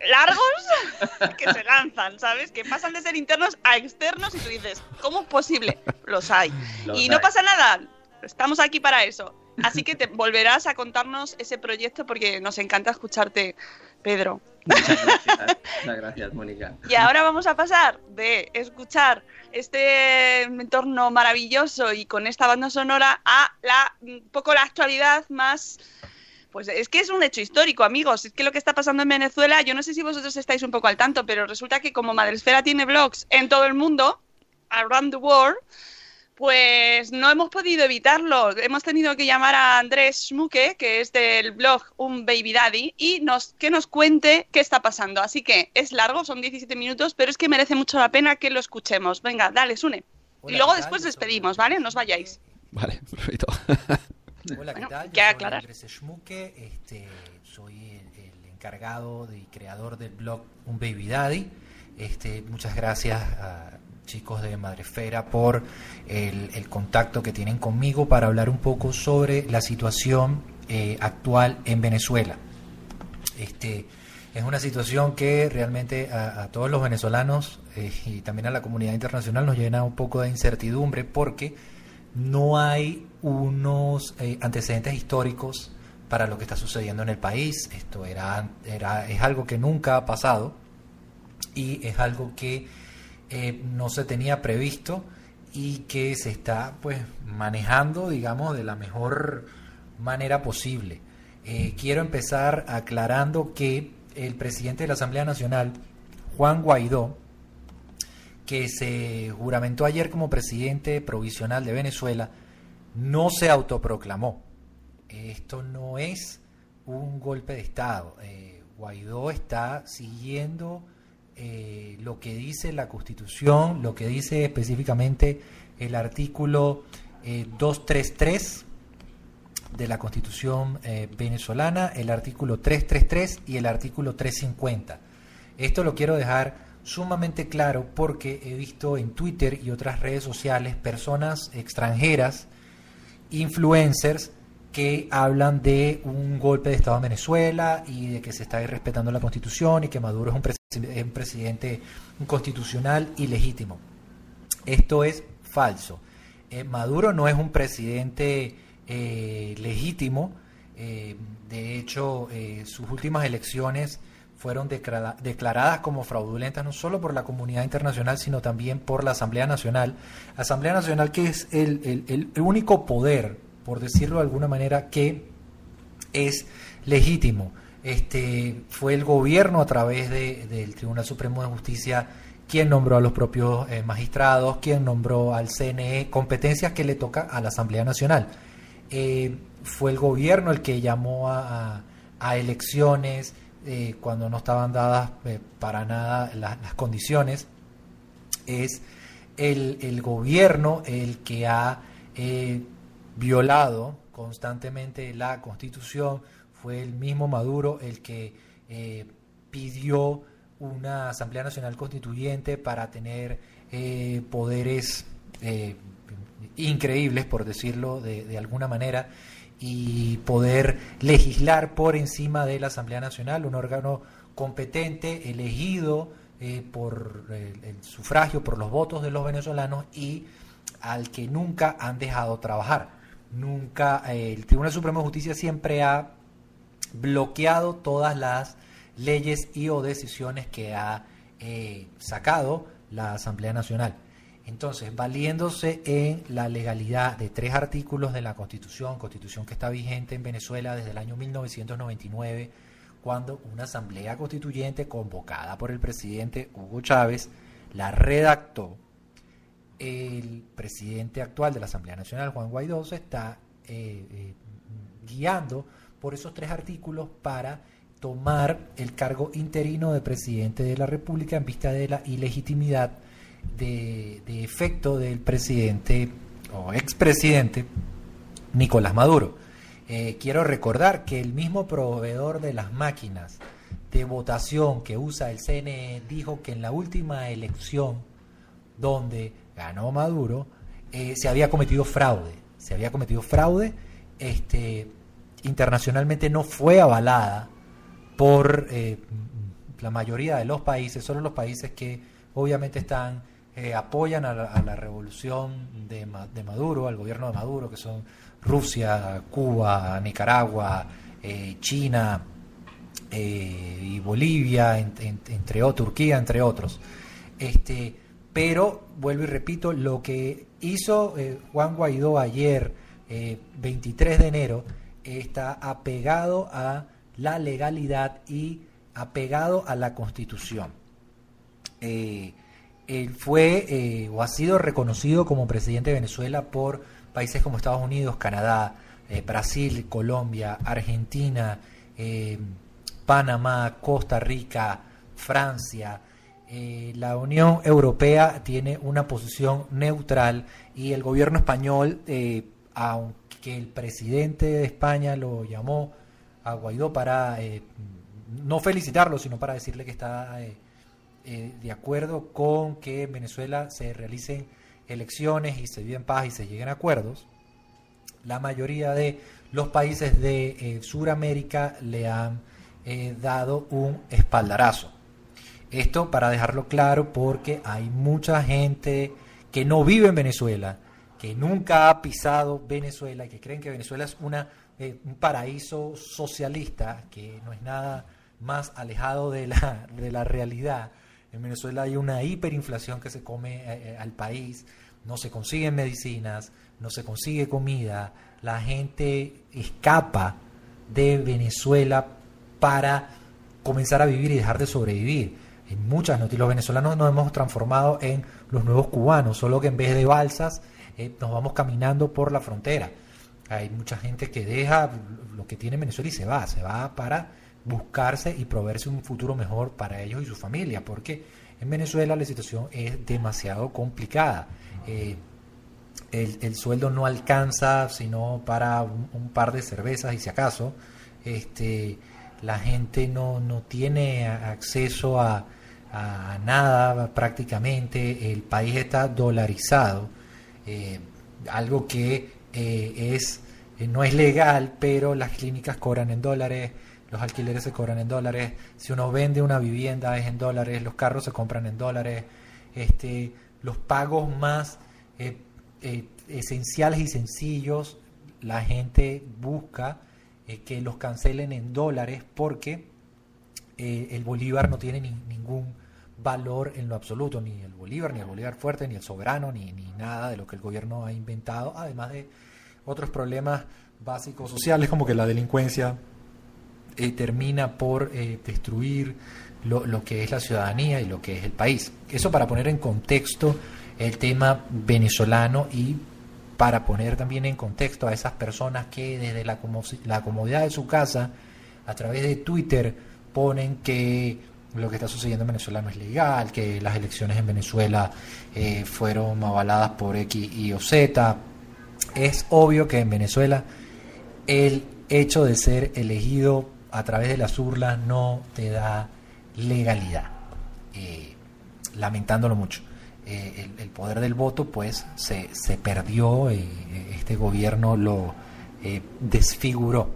largos que se lanzan, ¿sabes? Que pasan de ser internos a externos y tú dices, ¿cómo es posible? Los hay. y no pasa nada, estamos aquí para eso. Así que te volverás a contarnos ese proyecto porque nos encanta escucharte, Pedro. Muchas gracias, muchas gracias, Mónica. Y ahora vamos a pasar de escuchar este entorno maravilloso y con esta banda sonora a la un poco la actualidad más pues es que es un hecho histórico, amigos. Es que lo que está pasando en Venezuela, yo no sé si vosotros estáis un poco al tanto, pero resulta que como Madresfera tiene blogs en todo el mundo, around the world, pues no hemos podido evitarlo. Hemos tenido que llamar a Andrés Schmuke, que es del blog Un Baby Daddy, y nos, que nos cuente qué está pasando. Así que es largo, son 17 minutos, pero es que merece mucho la pena que lo escuchemos. Venga, dale, Sune. y luego después despedimos, ¿vale? No os vayáis. Vale, perfecto. Hola, ¿qué tal? Yo soy Andrés Schmuke, este, soy el, encargado y creador del blog Un Baby Daddy. Este, muchas gracias a chicos de Madrefera por el, contacto que tienen conmigo para hablar un poco sobre la situación eh, actual en Venezuela. Este, es una situación que realmente a, todos los venezolanos eh, y también a la comunidad internacional nos llena un poco de incertidumbre porque no hay unos eh, antecedentes históricos para lo que está sucediendo en el país. Esto era, era, es algo que nunca ha pasado y es algo que eh, no se tenía previsto y que se está pues manejando, digamos, de la mejor manera posible. Eh, quiero empezar aclarando que el presidente de la Asamblea Nacional, Juan Guaidó, que se juramentó ayer como presidente provisional de Venezuela, no se autoproclamó. Esto no es un golpe de Estado. Eh, Guaidó está siguiendo eh, lo que dice la Constitución, lo que dice específicamente el artículo 233 de la Constitución venezolana, el artículo 333 y el artículo 350. Esto lo quiero dejar sumamente claro porque he visto en Twitter y otras redes sociales personas extranjeras, influencers, que hablan de un golpe de Estado en Venezuela y de que se está respetando la Constitución y que Maduro es un, presidente constitucional y legítimo. Esto es falso. Eh, Maduro no es un presidente eh, legítimo. Eh, de hecho, sus últimas elecciones fueron declaradas como fraudulentas no solo por la comunidad internacional, sino también por la Asamblea Nacional. Asamblea Nacional que es el, único poder, por decirlo de alguna manera, que es legítimo. Este, fue el gobierno a través del Tribunal Supremo de Justicia quien nombró a los propios eh, magistrados, quien nombró al CNE, competencias que le toca a la Asamblea Nacional. Eh, fue el gobierno el que llamó a elecciones, eh, cuando no estaban dadas para nada las condiciones, es el, gobierno el que ha violado constantemente la constitución, fue el mismo Maduro el que pidió una Asamblea Nacional Constituyente para tener poderes increíbles, por decirlo de alguna manera, y poder legislar por encima de la Asamblea Nacional, un órgano competente, elegido eh, por el, sufragio, por los votos de los venezolanos y al que nunca han dejado trabajar. Nunca, eh, el Tribunal Supremo de Justicia siempre ha bloqueado todas las leyes y o decisiones que ha eh, sacado la Asamblea Nacional. Entonces, valiéndose en la legalidad de tres artículos de la Constitución, Constitución que está vigente en Venezuela desde el año 1999, cuando una asamblea constituyente convocada por el presidente Hugo Chávez la redactó, el presidente actual de la Asamblea Nacional, Juan Guaidó, se está eh, eh, guiando por esos tres artículos para tomar el cargo interino de presidente de la República en vista de la ilegitimidad de, efecto del presidente o expresidente Nicolás Maduro. Eh, quiero recordar que el mismo proveedor de las máquinas de votación que usa el CNE dijo que en la última elección donde ganó Maduro eh, se había cometido fraude. Se había cometido fraude. Este, internacionalmente no fue avalada por eh, la mayoría de los países, solo los países que obviamente están eh, apoyan a la, revolución de, Maduro, al gobierno de Maduro, que son Rusia, Cuba, Nicaragua, China y Bolivia, entre otros, Turquía, entre otros. Este, pero, vuelvo y repito, lo que hizo Juan Guaidó ayer, 23 de enero, está apegado a la legalidad y apegado a la constitución. Eh, él fue eh, o ha sido reconocido como presidente de Venezuela por países como Estados Unidos, Canadá, eh, Brasil, Colombia, Argentina, eh, Panamá, Costa Rica, Francia. La Unión Europea tiene una posición neutral y el gobierno español, aunque el presidente de España lo llamó a Guaidó para no felicitarlo, sino para decirle que está eh, de acuerdo con que en Venezuela se realicen elecciones y se viva en paz y se lleguen a acuerdos, la mayoría de los países de eh, Sudamérica le han eh, dado un espaldarazo. Esto para dejarlo claro porque hay mucha gente que no vive en Venezuela, que nunca ha pisado Venezuela y que creen que Venezuela es una, un paraíso socialista, que no es nada más alejado de la, de la realidad en Venezuela hay una hiperinflación que se come eh, eh, al país, no se consiguen medicinas, no se consigue comida, la gente escapa de Venezuela para comenzar a vivir y dejar de sobrevivir. En muchas noticias, los venezolanos nos hemos transformado en los nuevos cubanos, solo que en vez de balsas eh, nos vamos caminando por la frontera. Hay mucha gente que deja lo que tiene Venezuela y se va, se va para buscarse y proveerse un futuro mejor para ellos y su familia, porque en Venezuela la situación es demasiado complicada. Eh, el, sueldo no alcanza sino para un, par de cervezas y si acaso, este, la gente no, no tiene acceso a, a nada prácticamente, el país está dolarizado, eh, algo que eh, es eh, no es legal, pero las clínicas cobran en dólares, los alquileres se cobran en dólares, si uno vende una vivienda es en dólares, los carros se compran en dólares, este, los pagos más esenciales y sencillos, la gente busca que los cancelen en dólares porque el bolívar no tiene ningún valor en lo absoluto, ni el Bolívar, ni el Bolívar fuerte, ni el soberano, ni, ni nada de lo que el gobierno ha inventado, además de otros problemas básicos sociales como que la delincuencia eh, termina por eh, destruir lo, lo, que es la ciudadanía y lo que es el país. Eso para poner en contexto el tema venezolano y para poner también en contexto a esas personas que desde la, la comodidad de su casa, a través de Twitter, ponen que lo que está sucediendo en Venezuela no es legal, que las elecciones en Venezuela eh, fueron avaladas por X, Y o Z. Es obvio que en Venezuela el hecho de ser elegido a través de las urnas no te da legalidad, eh, lamentándolo mucho. Eh, el, poder del voto pues se, se perdió, este gobierno lo desfiguró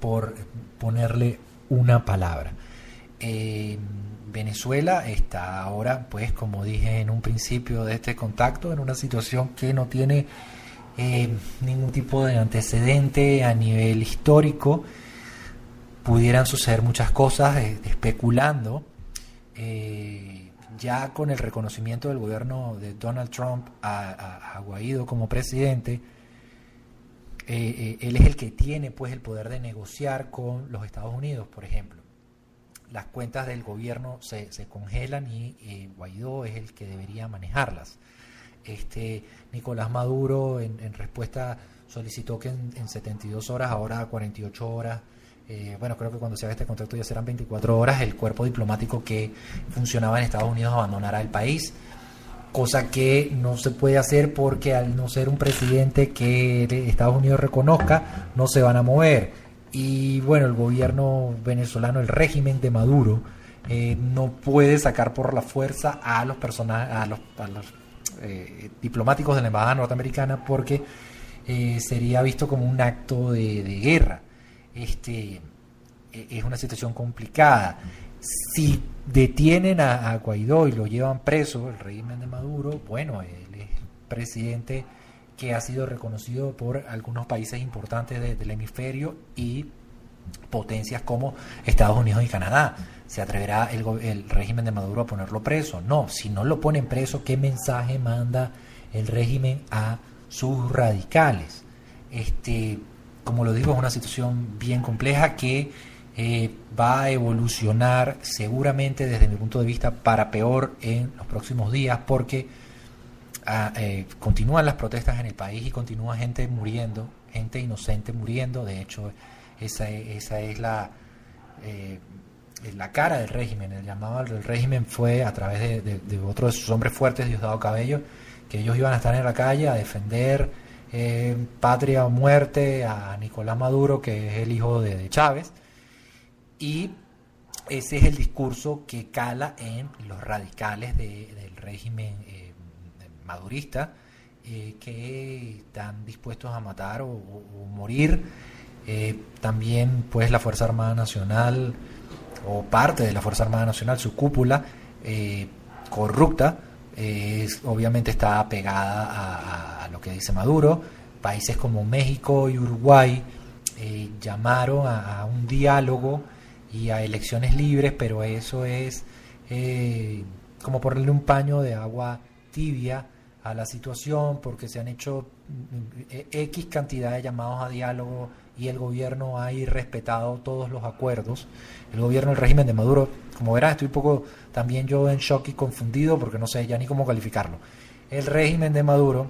por ponerle una palabra. Venezuela está ahora, pues como dije en un principio de este contacto, en una situación que no tiene eh, ningún tipo de antecedente a nivel histórico. Pudieran suceder muchas cosas, eh, especulando. Eh, ya con el reconocimiento del gobierno de Donald Trump a, a Guaido como presidente, él es el que tiene pues el poder de negociar con los Estados Unidos, por ejemplo las cuentas del gobierno se, se congelan y eh, Guaidó es el que debería manejarlas. Este, Nicolás Maduro en, respuesta solicitó que en, 72 horas, ahora 48 horas, eh, bueno, creo que cuando se haga este contrato ya serán 24 horas, el cuerpo diplomático que funcionaba en Estados Unidos abandonará el país, cosa que no se puede hacer porque al no ser un presidente que Estados Unidos reconozca, no se van a mover y bueno, el gobierno venezolano, el régimen de Maduro, eh, no puede sacar por la fuerza a los personajes, a los, eh, diplomáticos de la embajada norteamericana porque eh, sería visto como un acto de, guerra. Este e, es una situación complicada. Si detienen a, Guaidó y lo llevan preso, el régimen de Maduro, bueno, él es presidente que ha sido reconocido por algunos países importantes del hemisferio y potencias como Estados Unidos y Canadá. ¿Se atreverá el, régimen de Maduro a ponerlo preso? No, si no lo ponen preso, ¿qué mensaje manda el régimen a sus radicales? Este, como lo digo, es una situación bien compleja que eh, va a evolucionar seguramente desde mi punto de vista para peor en los próximos días porque eh, continúan las protestas en el país y continúa gente muriendo, gente inocente muriendo. De hecho, esa, esa es la, eh, la cara del régimen. El llamado del régimen fue a través de, otro de sus hombres fuertes, Diosdado Cabello, que ellos iban a estar en la calle a defender eh, patria o muerte a Nicolás Maduro, que es el hijo de, Chávez. Y ese es el discurso que cala en los radicales del régimen maduristas eh, que están dispuestos a matar o, morir. Eh, también pues la Fuerza Armada Nacional o parte de la Fuerza Armada Nacional, su cúpula eh, corrupta, obviamente está apegada a, lo que dice Maduro. Países como México y Uruguay llamaron a, a, un diálogo y a elecciones libres, pero eso es como ponerle un paño de agua tibia a la situación porque se han hecho mm, X cantidad de llamados a diálogo y el gobierno ha irrespetado todos los acuerdos. El gobierno, el régimen de Maduro, como verás, estoy un poco también yo en shock y confundido porque no sé ya ni cómo calificarlo. El régimen de Maduro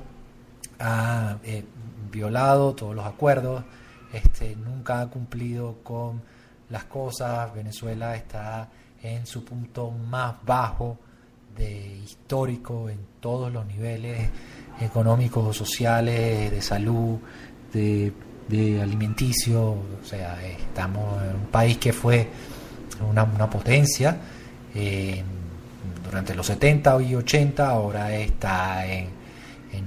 ha eh, violado todos los acuerdos, este, nunca ha cumplido con las cosas. Venezuela está en su punto más bajo de histórico en todos los niveles económicos, sociales, de salud, de, alimenticio. O sea, estamos en un país que fue una, potencia eh, durante los 70 y 80, ahora está en,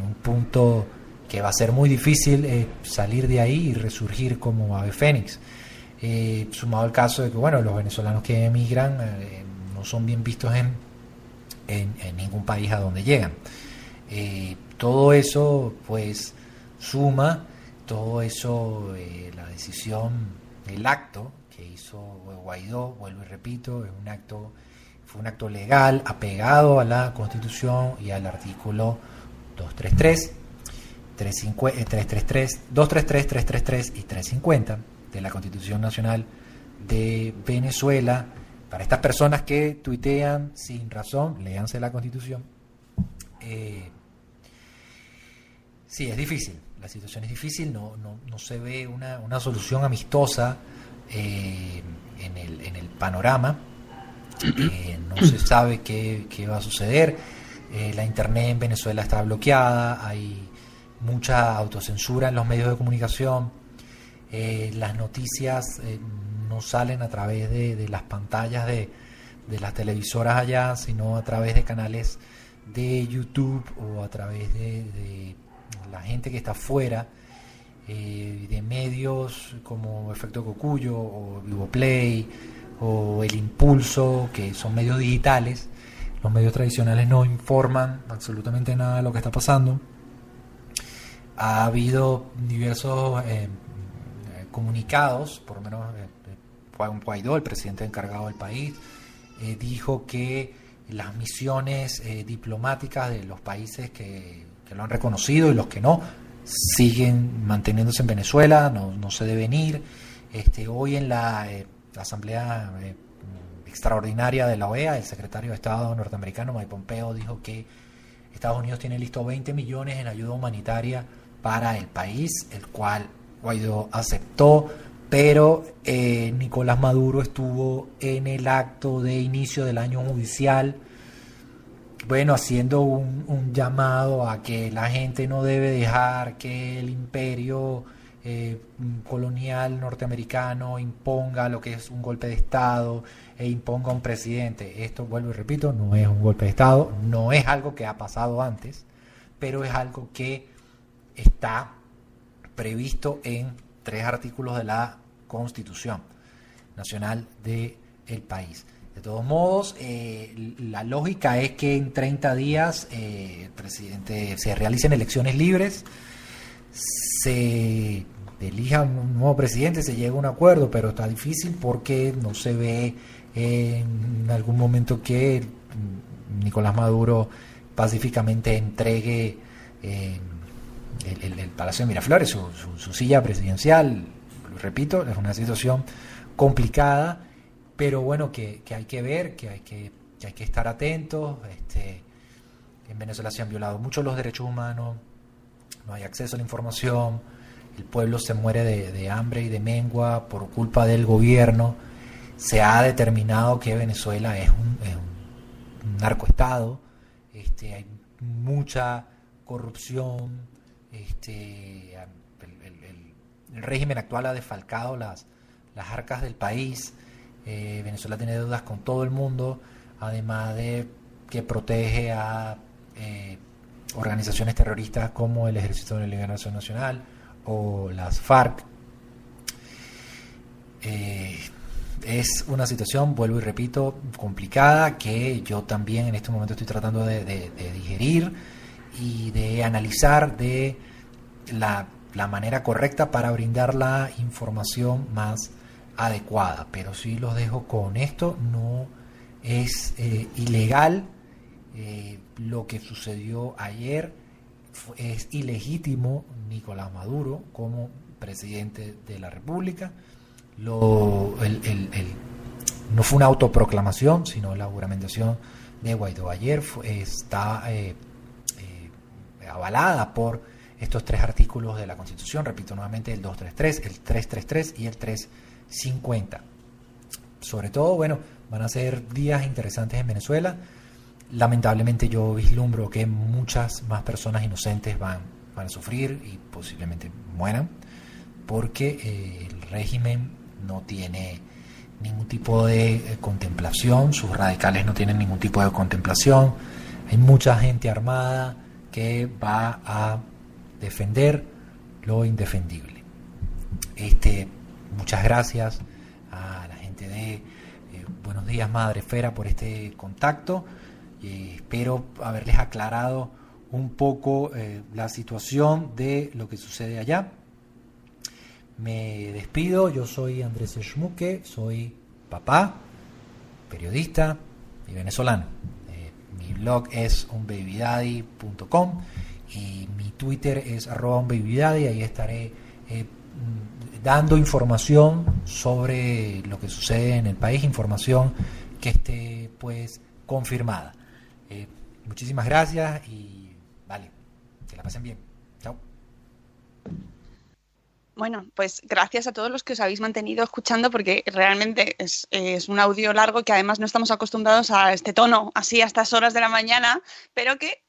un punto que va a ser muy difícil eh, salir de ahí y resurgir como ave fénix. Eh, sumado al caso de que bueno los venezolanos que emigran no son bien vistos en, en, ningún país a donde llegan. Eh, todo eso pues suma, todo eso, eh, la decisión, el acto que hizo Guaidó, vuelvo y repito, es un acto, fue un acto legal, apegado a la Constitución y al artículo 233, 333, 233, 333 y 350 de la Constitución Nacional de Venezuela. Para estas personas que tuitean sin razón, léanse la Constitución. Eh, sí, es difícil, la situación es difícil, no, no, no se ve una, una solución amistosa eh, en, el, en, el, panorama, eh, no se sabe qué, qué va a suceder, la internet en Venezuela está bloqueada, hay mucha autocensura en los medios de comunicación, las noticias no salen a través de, las pantallas de, las televisoras allá, sino a través de canales de YouTube o a través de, la gente que está afuera, eh, de medios como Efecto Cocuyo o Vivo Play o El Impulso, que son medios digitales. Los medios tradicionales no informan absolutamente nada de lo que está pasando. Ha habido diversos eh, comunicados, por lo menos eh, Guaidó, el presidente encargado del país, eh, dijo que las misiones eh, diplomáticas de los países que, lo han reconocido y los que no siguen manteniéndose en Venezuela, no, se deben ir. Este, hoy en la, eh, Asamblea Extraordinaria de la OEA, el secretario de Estado norteamericano Mike Pompeo dijo que Estados Unidos tiene listo 20 millones en ayuda humanitaria para el país, el cual Guaidó aceptó, pero eh, Nicolás Maduro estuvo en el acto de inicio del año judicial, bueno, haciendo un, llamado a que la gente no debe dejar que el imperio eh, colonial norteamericano imponga lo que es un golpe de Estado e imponga un presidente. Esto, vuelvo y repito, no es un golpe de Estado, no es algo que ha pasado antes, pero es algo que está previsto en tres artículos de la Constitución Nacional del el país. De todos modos, eh, la lógica es que en 30 días eh, presidente se realicen elecciones libres, se elija un nuevo presidente, se llega a un acuerdo, pero está difícil porque no se ve en algún momento que Nicolás Maduro pacíficamente entregue eh, el, Palacio de Miraflores, su, silla presidencial. Repito, es una situación complicada, pero bueno, que, que hay que ver, que hay que, que, hay que estar atentos. Este, en Venezuela se han violado mucho los derechos humanos, no hay acceso a la información, el pueblo se muere de, de hambre y de mengua por culpa del gobierno. Se ha determinado que Venezuela es un, es un narcoestado, este, hay mucha corrupción, este, el, régimen actual ha defalcado las, las arcas del país, eh, Venezuela tiene deudas con todo el mundo, además de que protege a eh, organizaciones terroristas como el Ejército de Liberación Nacional o las FARC. Eh, es una situación, vuelvo y repito, complicada que yo también en este momento estoy tratando de digerir y de analizar de la, la, manera correcta para brindar la información más adecuada. Pero si los dejo con esto, no es eh, ilegal eh, lo que sucedió ayer, es ilegítimo Nicolás Maduro como presidente de la República. No fue una autoproclamación, sino la juramentación de Guaidó ayer está eh, avalada por estos tres artículos de la Constitución, repito nuevamente, el 233, el 333 y el 350. sobre todo, bueno, van a ser días interesantes en Venezuela. Lamentablemente yo vislumbro que muchas más personas inocentes van, a sufrir y posiblemente mueran porque eh, el régimen no tiene ningún tipo de eh, contemplación, sus radicales no tienen ningún tipo de contemplación, hay mucha gente armada que va a defender lo indefendible. Este, muchas gracias a la gente de eh, Buenos Días Madre Fera por este contacto. y espero haberles aclarado un poco eh, la situación de lo que sucede allá. Me despido, yo soy Andrés Schmuke, soy papá, periodista y venezolano. Eh, mi blog es unbabydaddy.com y mi Twitter es arroba unbabydaddy, ahí estaré eh, mm, dando información sobre lo que sucede en el país, información que esté pues confirmada. Eh, muchísimas gracias y vale, que la pasen bien. Chao. Bueno, pues gracias a todos los que os habéis mantenido escuchando porque realmente es, es, un audio largo que además no estamos acostumbrados a este tono así a estas horas de la mañana, pero que,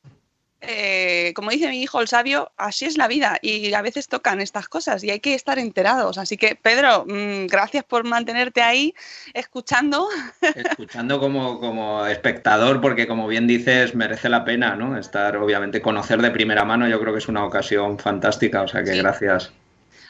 eh, como dice mi hijo el sabio, así es la vida y a veces tocan estas cosas y hay que estar enterados. Así que, Pedro, mmm, gracias por mantenerte ahí escuchando. Escuchando como, como espectador porque, como bien dices, merece la pena, ¿no? Estar, obviamente, conocer de primera mano, yo creo que es una ocasión fantástica, o sea que sí. gracias.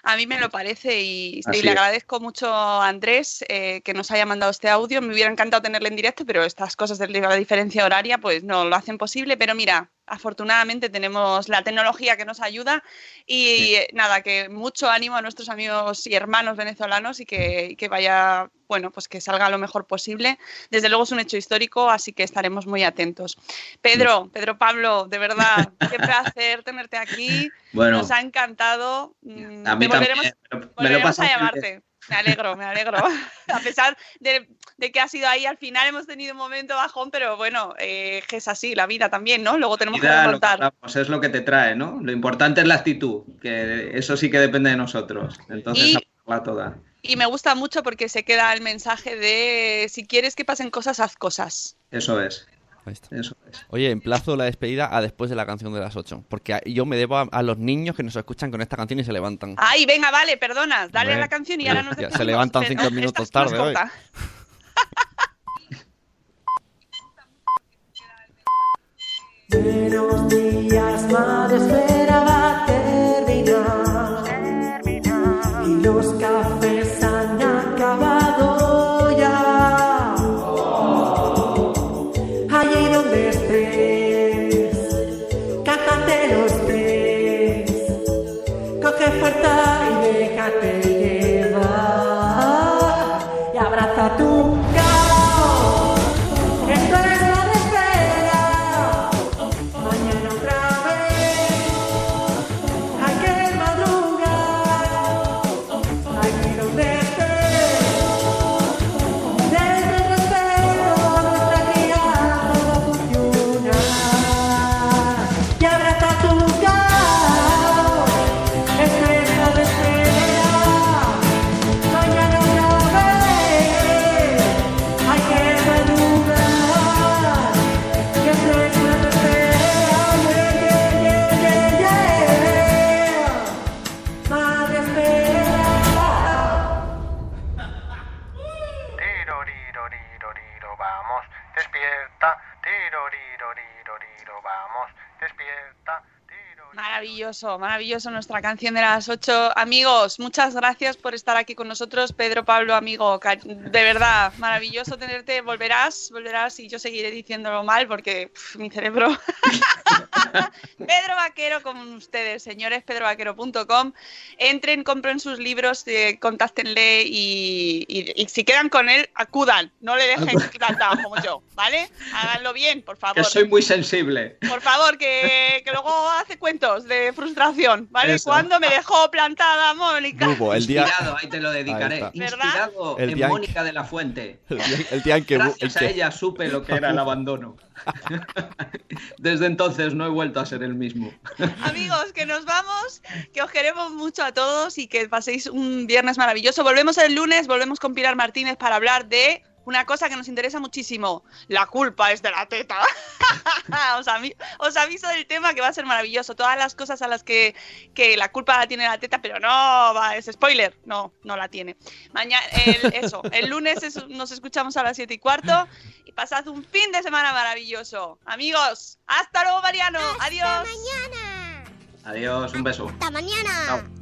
A mí me lo parece y, y le agradezco mucho a Andrés eh, que nos haya mandado este audio. Me hubiera encantado tenerle en directo, pero estas cosas de la diferencia horaria pues no lo hacen posible. Pero mira, afortunadamente tenemos la tecnología que nos ayuda y sí. nada, que mucho ánimo a nuestros amigos y hermanos venezolanos y que, que, vaya, bueno, pues que salga lo mejor posible. Desde luego es un hecho histórico, así que estaremos muy atentos. Pedro, Pedro Pablo, de verdad, qué placer tenerte aquí. Bueno, nos ha encantado. A mí volveremos, también, volveremos a llamarte. Me alegro, me alegro. A pesar de, de, que ha sido ahí, al final hemos tenido un momento bajón, pero bueno, eh, es así, la vida también, ¿no? Luego tenemos vida, que remontar. Lo que es lo que te trae, ¿no? Lo importante es la actitud, que eso sí que depende de nosotros. Entonces, y, la toda. Y me gusta mucho porque se queda el mensaje de si quieres que pasen cosas, haz cosas. Eso es. Eso es. Oye, emplazo la despedida a después de la canción de las 8. Porque yo me debo a, a, los niños que nos escuchan con esta canción y se levantan. Ay, venga, vale, perdona. Dale Hombre, la canción y ahora nos despedimos. Se levantan cinco minutos tarde hoy. Buenos días, madre, espera va a terminar. terminar. Y los cafés han acabado Maravilloso, maravilloso nuestra canción de las 8. Amigos, muchas gracias por estar aquí con nosotros. Pedro, Pablo, amigo, de verdad, maravilloso tenerte. Volverás, volverás y yo seguiré diciéndolo mal porque pff, mi cerebro. Pedro Vaquero con ustedes, señores, pedrovaquero.com. Entren, compren sus libros, eh, contáctenle y, y, y, si quedan con él, acudan. No le dejen plantado como yo, ¿vale? Háganlo bien, por favor. Que soy muy sensible. Por favor, que, que luego hace cuentos de frustración, ¿vale? Eso. Cuando me dejó plantada Mónica. Bubo, el día, Inspirado, ahí te lo dedicaré. Inspirado El en día en Mónica de la Fuente. el día, el día en que... Gracias a que- ella supe lo que era el abandono. Desde entonces no he vuelto a ser el mismo. Amigos, que nos vamos, que os queremos mucho a todos y que paséis un viernes maravilloso. Volvemos el lunes, volvemos con Pilar Martínez para hablar de una cosa que nos interesa muchísimo. La culpa es de la teta. os, aviso del tema que va a ser maravilloso. Todas las cosas a las que, que la culpa la tiene la teta, pero no, va, es spoiler. No, no la tiene. Mañana, eso, el lunes es- nos escuchamos a las 7 y cuarto y pasad un fin de semana maravilloso. Amigos, hasta luego, Mariano. Adiós. mañana. Adiós, un beso. Hasta mañana. Chao.